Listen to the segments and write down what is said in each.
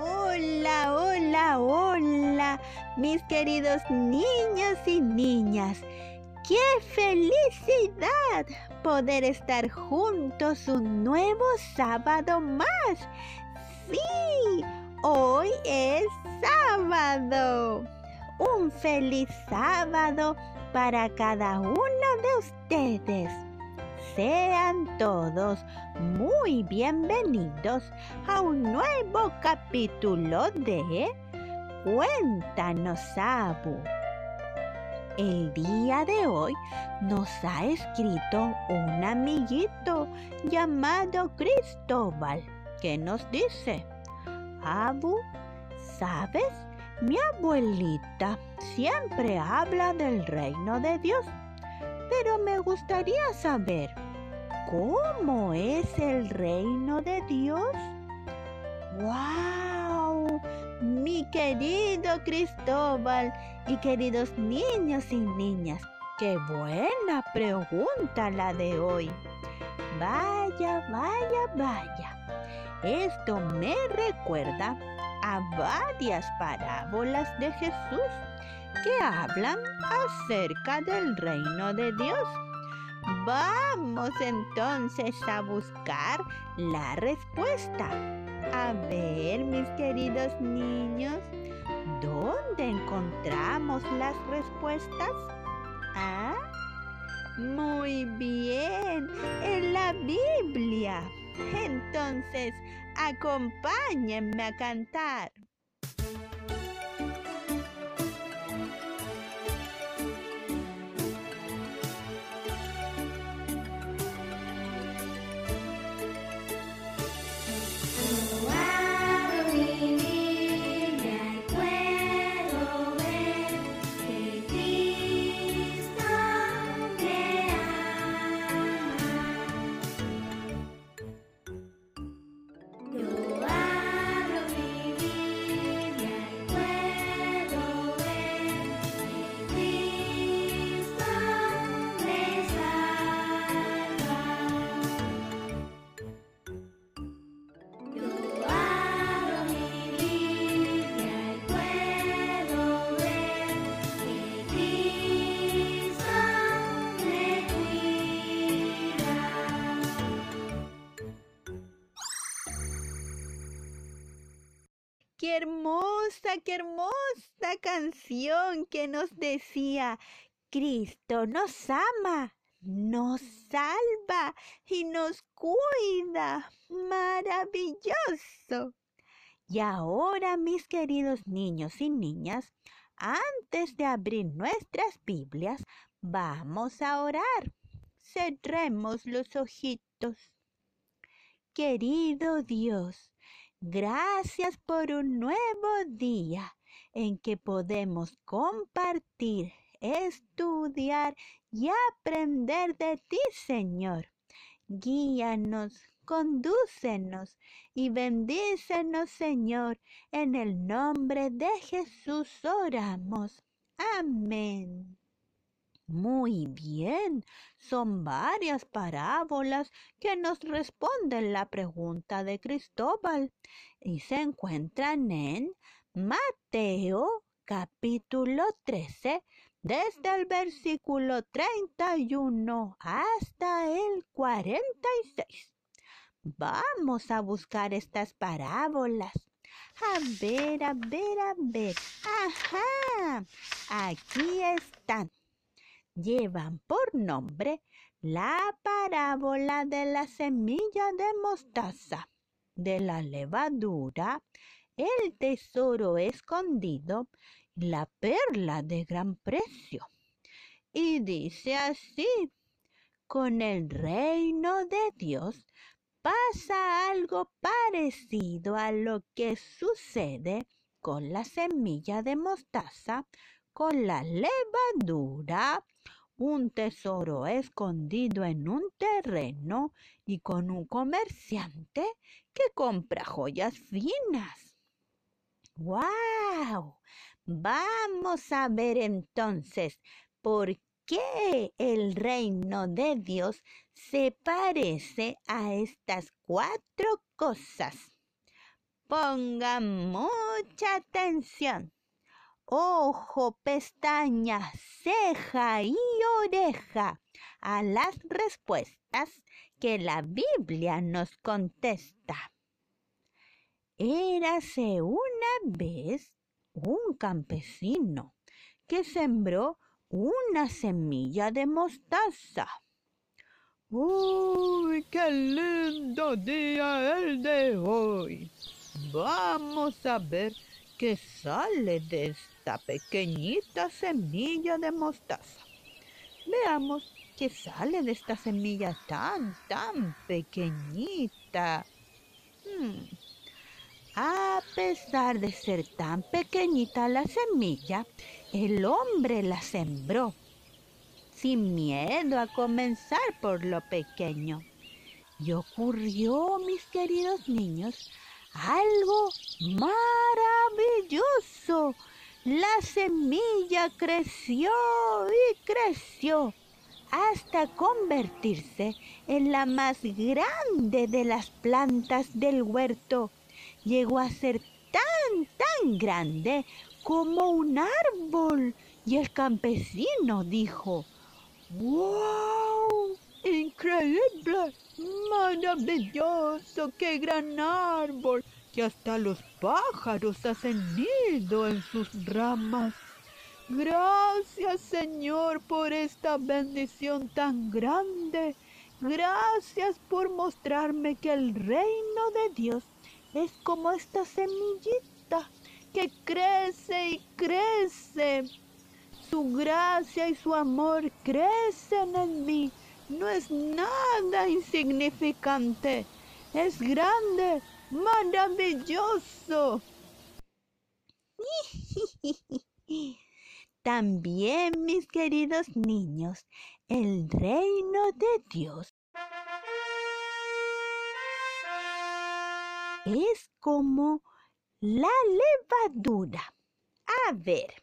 Hola, hola, hola, mis queridos niños y niñas. ¡Qué felicidad poder estar juntos un nuevo sábado más! Sí, hoy es sábado. Un feliz sábado para cada uno de ustedes. Sean todos muy bienvenidos a un nuevo capítulo de Cuéntanos, Abu. El día de hoy nos ha escrito un amiguito llamado Cristóbal que nos dice, Abu, ¿sabes? Mi abuelita siempre habla del reino de Dios, pero me gustaría saber, ¿cómo es el reino de Dios? ¡Wow! Mi querido Cristóbal y queridos niños y niñas, qué buena pregunta la de hoy. Vaya, vaya, vaya. Esto me recuerda a varias parábolas de Jesús que hablan acerca del reino de Dios. Vamos entonces a buscar la respuesta. A ver, mis queridos niños, ¿dónde encontramos las respuestas? Ah, muy bien, en la Biblia. Entonces, acompáñenme a cantar. Qué hermosa canción que nos decía, Cristo nos ama, nos salva y nos cuida. Maravilloso. Y ahora, mis queridos niños y niñas, antes de abrir nuestras Biblias, vamos a orar. Cerremos los ojitos. Querido Dios, Gracias por un nuevo día en que podemos compartir, estudiar y aprender de ti, Señor. Guíanos, condúcenos y bendícenos, Señor. En el nombre de Jesús oramos. Amén. Muy bien, son varias parábolas que nos responden la pregunta de Cristóbal y se encuentran en Mateo capítulo 13, desde el versículo 31 hasta el 46. Vamos a buscar estas parábolas. A ver, a ver, a ver. Ajá, aquí están llevan por nombre la parábola de la semilla de mostaza, de la levadura, el tesoro escondido la perla de gran precio. Y dice así, con el reino de Dios pasa algo parecido a lo que sucede con la semilla de mostaza, con la levadura, un tesoro escondido en un terreno y con un comerciante que compra joyas finas. ¡Wow! Vamos a ver entonces por qué el reino de Dios se parece a estas cuatro cosas. Pongan mucha atención. Ojo, pestaña, ceja y oreja a las respuestas que la Biblia nos contesta. Érase una vez un campesino que sembró una semilla de mostaza. ¡Uy, qué lindo día el de hoy! Vamos a ver qué sale de pequeñita semilla de mostaza. Veamos qué sale de esta semilla tan, tan pequeñita. Hmm. A pesar de ser tan pequeñita la semilla, el hombre la sembró, sin miedo a comenzar por lo pequeño. Y ocurrió, mis queridos niños, algo maravilloso. La semilla creció y creció hasta convertirse en la más grande de las plantas del huerto llegó a ser tan, tan grande como un árbol. Y el campesino dijo, ¡Wow! ¡Increíble! ¡Maravilloso! ¡Qué gran árbol! Que hasta los pájaros hacen nido en sus ramas. Gracias Señor por esta bendición tan grande. Gracias por mostrarme que el reino de Dios es como esta semillita que crece y crece. Su gracia y su amor crecen en mí. No es nada insignificante. Es grande, maravilloso. También, mis queridos niños, el reino de Dios es como la levadura. A ver,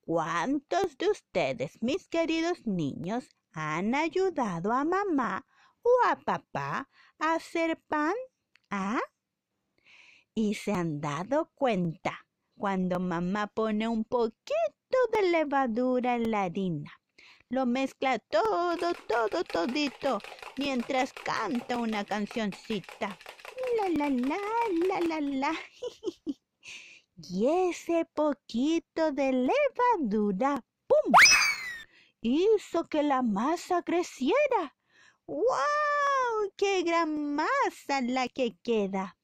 ¿cuántos de ustedes, mis queridos niños, han ayudado a mamá o a papá a hacer pan? ¿Ah? Y se han dado cuenta cuando mamá pone un poquito de levadura en la harina. Lo mezcla todo, todo, todito, mientras canta una cancioncita la la la la la la. y ese poquito de levadura, ¡pum! Hizo que la masa creciera. ¡Wow! ¡Qué gran masa la que queda!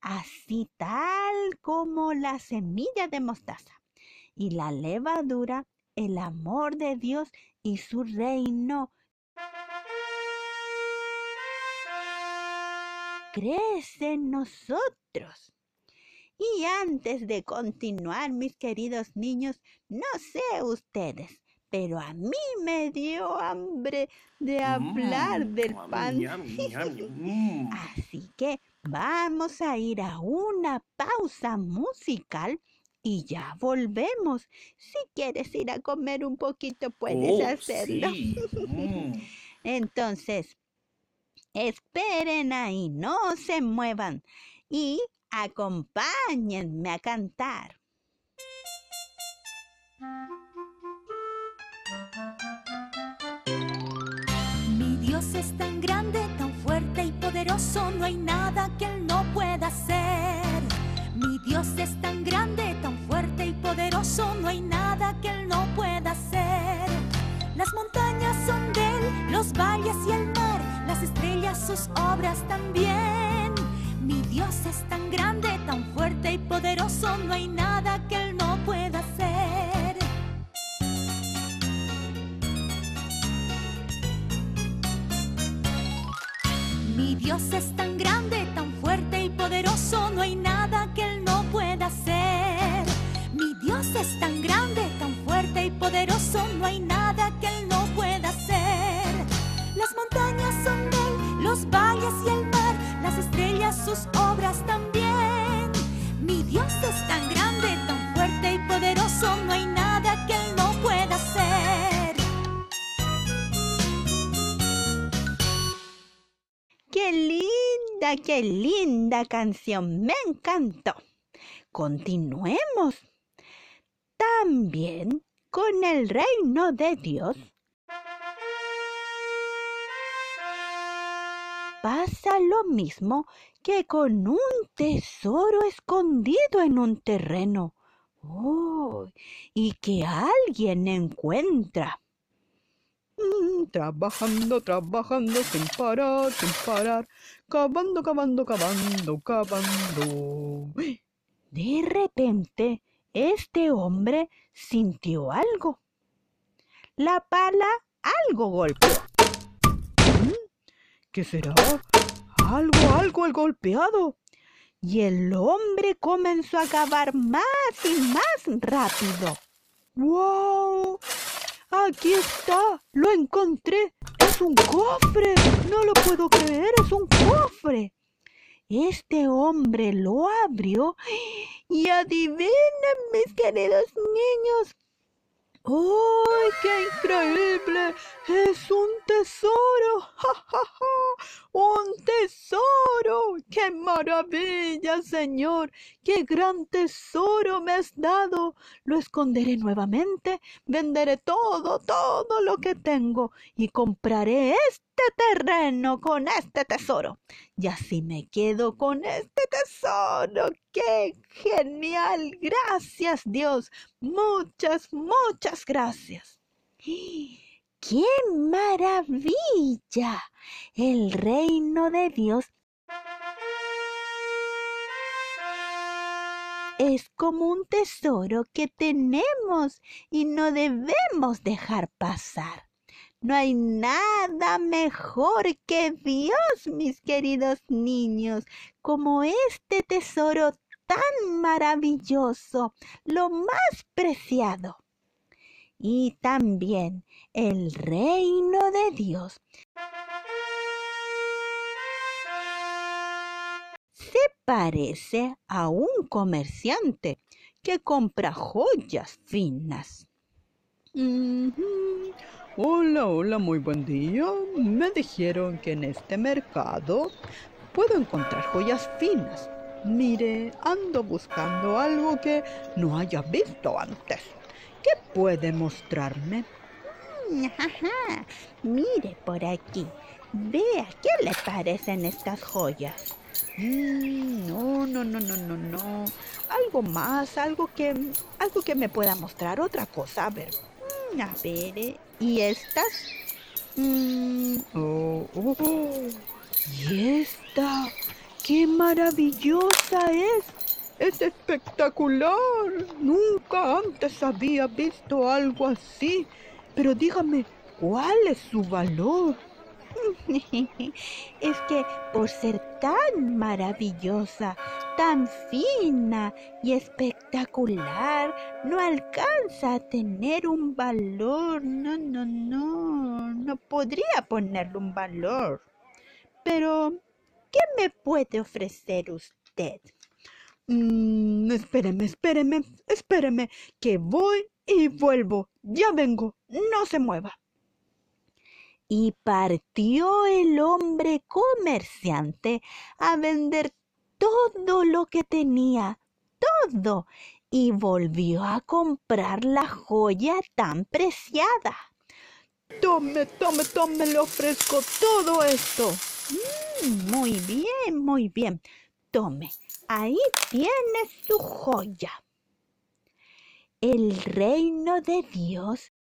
Así tal como la semilla de mostaza. Y la levadura, el amor de Dios y su reino crece en nosotros. Y antes de continuar, mis queridos niños, no sé ustedes, pero a mí me dio hambre de hablar mm, del pan. Mm. Así que vamos a ir a una pausa musical y ya volvemos. Si quieres ir a comer un poquito, puedes oh, hacerlo. Mm. Entonces, Esperen ahí, no se muevan y acompáñenme a cantar. Mi Dios es tan grande, tan fuerte y poderoso, no hay nada que Él no pueda hacer. Mi Dios es tan grande, tan fuerte y poderoso, no hay nada que Él no pueda hacer. Las montañas son de Él, los valles y el mar las estrellas sus obras también. Mi Dios es tan grande, tan fuerte y poderoso, no hay Mi Qué linda canción, me encantó. Continuemos. También con el reino de Dios pasa lo mismo que con un tesoro escondido en un terreno. Oh, y que alguien encuentra. Mm, trabajando, trabajando sin parar, sin parar, cavando, cavando, cavando, cavando. De repente, este hombre sintió algo. La pala algo golpeó. ¿Qué será? Algo, algo el golpeado. Y el hombre comenzó a cavar más y más rápido. ¡Wow! Aquí está, lo encontré. Es un cofre. No lo puedo creer, es un cofre. Este hombre lo abrió y adivinen, mis queridos niños, ¡Ay, qué increíble! ¡Es un tesoro! ¡Ja, ja, ja! ¡Un tesoro! ¡Qué maravilla, Señor! ¡Qué gran tesoro me has dado! Lo esconderé nuevamente, venderé todo, todo lo que tengo y compraré este terreno con este tesoro. Y así me quedo con este tesoro. ¡Qué genial! Gracias, Dios. Muchas, muchas gracias. ¡Qué maravilla! El reino de Dios es como un tesoro que tenemos y no debemos dejar pasar. No hay nada mejor que Dios, mis queridos niños, como este tesoro tan maravilloso, lo más preciado. Y también el reino de Dios se parece a un comerciante que compra joyas finas. Hola, hola, muy buen día. Me dijeron que en este mercado puedo encontrar joyas finas. Mire, ando buscando algo que no haya visto antes. ¿Qué puede mostrarme? Mire por aquí. Vea, ¿qué le parecen estas joyas? Mm, no, no, no, no, no, no. Algo más, algo que, algo que me pueda mostrar otra cosa. A ver, a ver, eh, ¿y estas? Mm, oh, oh, oh. ¿Y esta? ¡Qué maravillosa es! ¡Es espectacular! Nunca antes había visto algo así. Pero dígame, ¿cuál es su valor? es que por ser tan maravillosa, tan fina y espectacular, no alcanza a tener un valor. No, no, no, no podría ponerle un valor. Pero, ¿qué me puede ofrecer usted? Mm, espéreme, espéreme, espéreme, que voy y vuelvo. Ya vengo, no se mueva. Y partió el hombre comerciante a vender todo lo que tenía, todo, y volvió a comprar la joya tan preciada. Tome, tome, tome, le ofrezco todo esto. Mm, muy bien, muy bien. Tome, ahí tiene su joya. El reino de Dios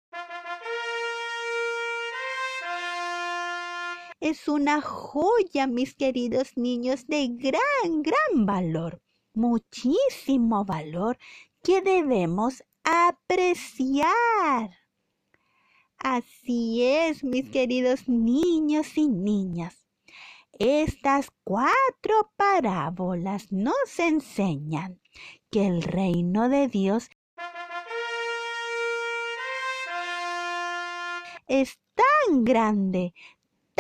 es una joya, mis queridos niños, de gran, gran valor, muchísimo valor que debemos apreciar. Así es, mis queridos niños y niñas. Estas cuatro parábolas nos enseñan que el reino de Dios es tan grande,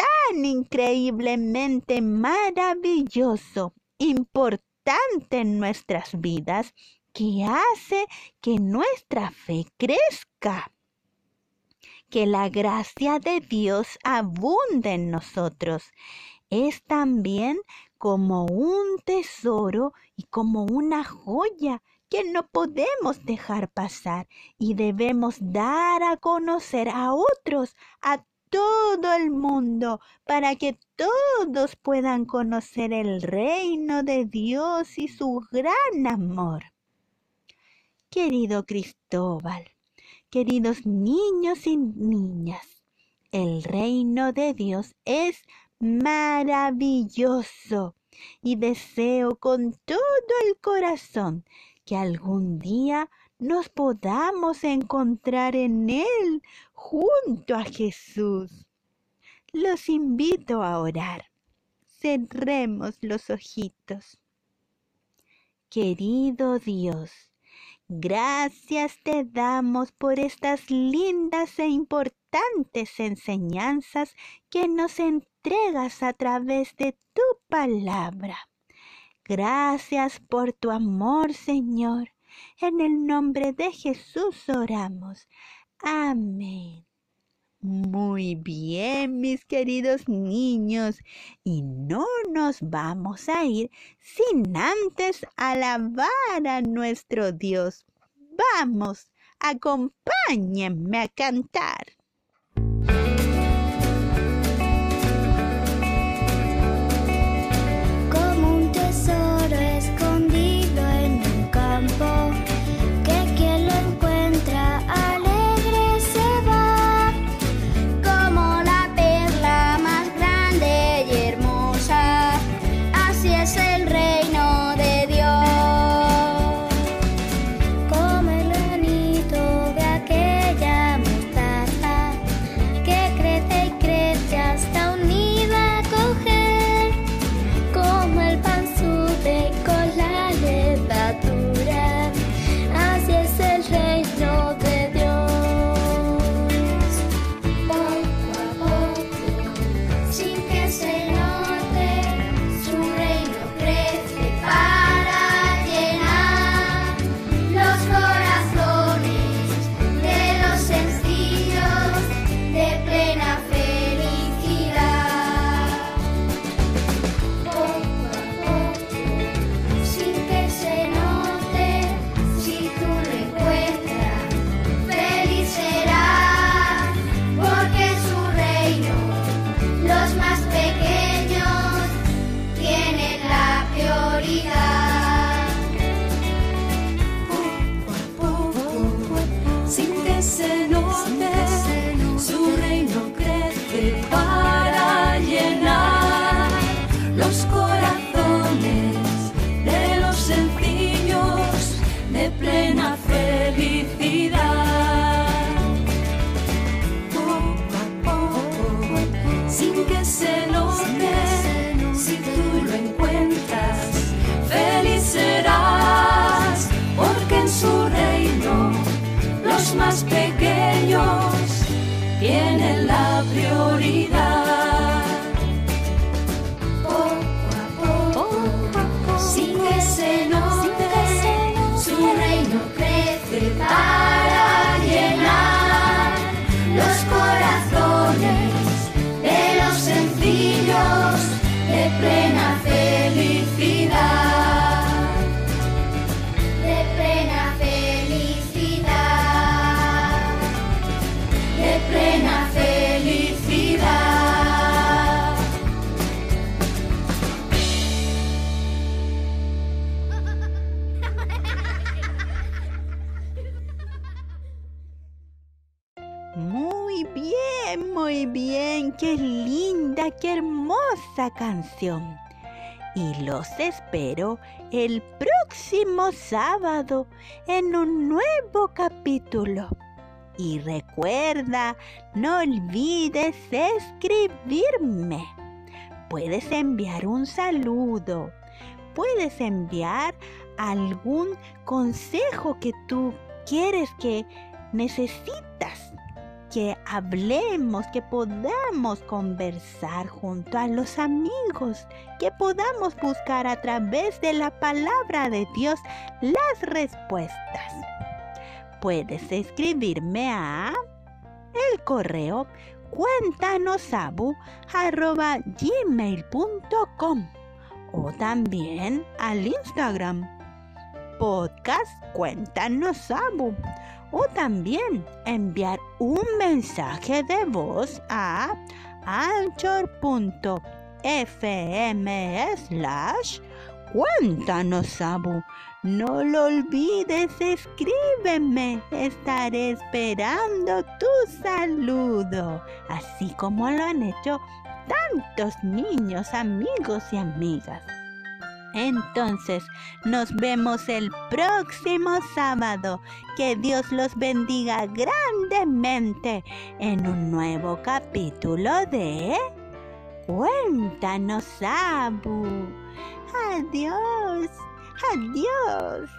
tan increíblemente maravilloso, importante en nuestras vidas, que hace que nuestra fe crezca. Que la gracia de Dios abunde en nosotros es también como un tesoro y como una joya que no podemos dejar pasar y debemos dar a conocer a otros, a todo el mundo, para que todos puedan conocer el reino de Dios y su gran amor. Querido Cristóbal, queridos niños y niñas, el reino de Dios es maravilloso y deseo con todo el corazón que algún día nos podamos encontrar en Él junto a Jesús. Los invito a orar. Cerremos los ojitos. Querido Dios, gracias te damos por estas lindas e importantes enseñanzas que nos entregas a través de tu palabra. Gracias por tu amor, Señor. En el nombre de Jesús oramos. Amén. Muy bien, mis queridos niños, y no nos vamos a ir sin antes alabar a nuestro Dios. Vamos, acompáñenme a cantar. 琉璃。Canción. Y los espero el próximo sábado en un nuevo capítulo. Y recuerda, no olvides escribirme. Puedes enviar un saludo. Puedes enviar algún consejo que tú quieres que necesitas que hablemos, que podamos conversar junto a los amigos, que podamos buscar a través de la palabra de Dios las respuestas. Puedes escribirme a el correo cuéntanosabu.gmail.com o también al Instagram podcast Cuéntanos Sabu o también enviar un mensaje de voz a anchor.fm slash Cuéntanos Sabu. No lo olvides, escríbeme. Estaré esperando tu saludo, así como lo han hecho tantos niños, amigos y amigas. Entonces, nos vemos el próximo sábado. Que Dios los bendiga grandemente en un nuevo capítulo de Cuéntanos, Abu. Adiós, adiós.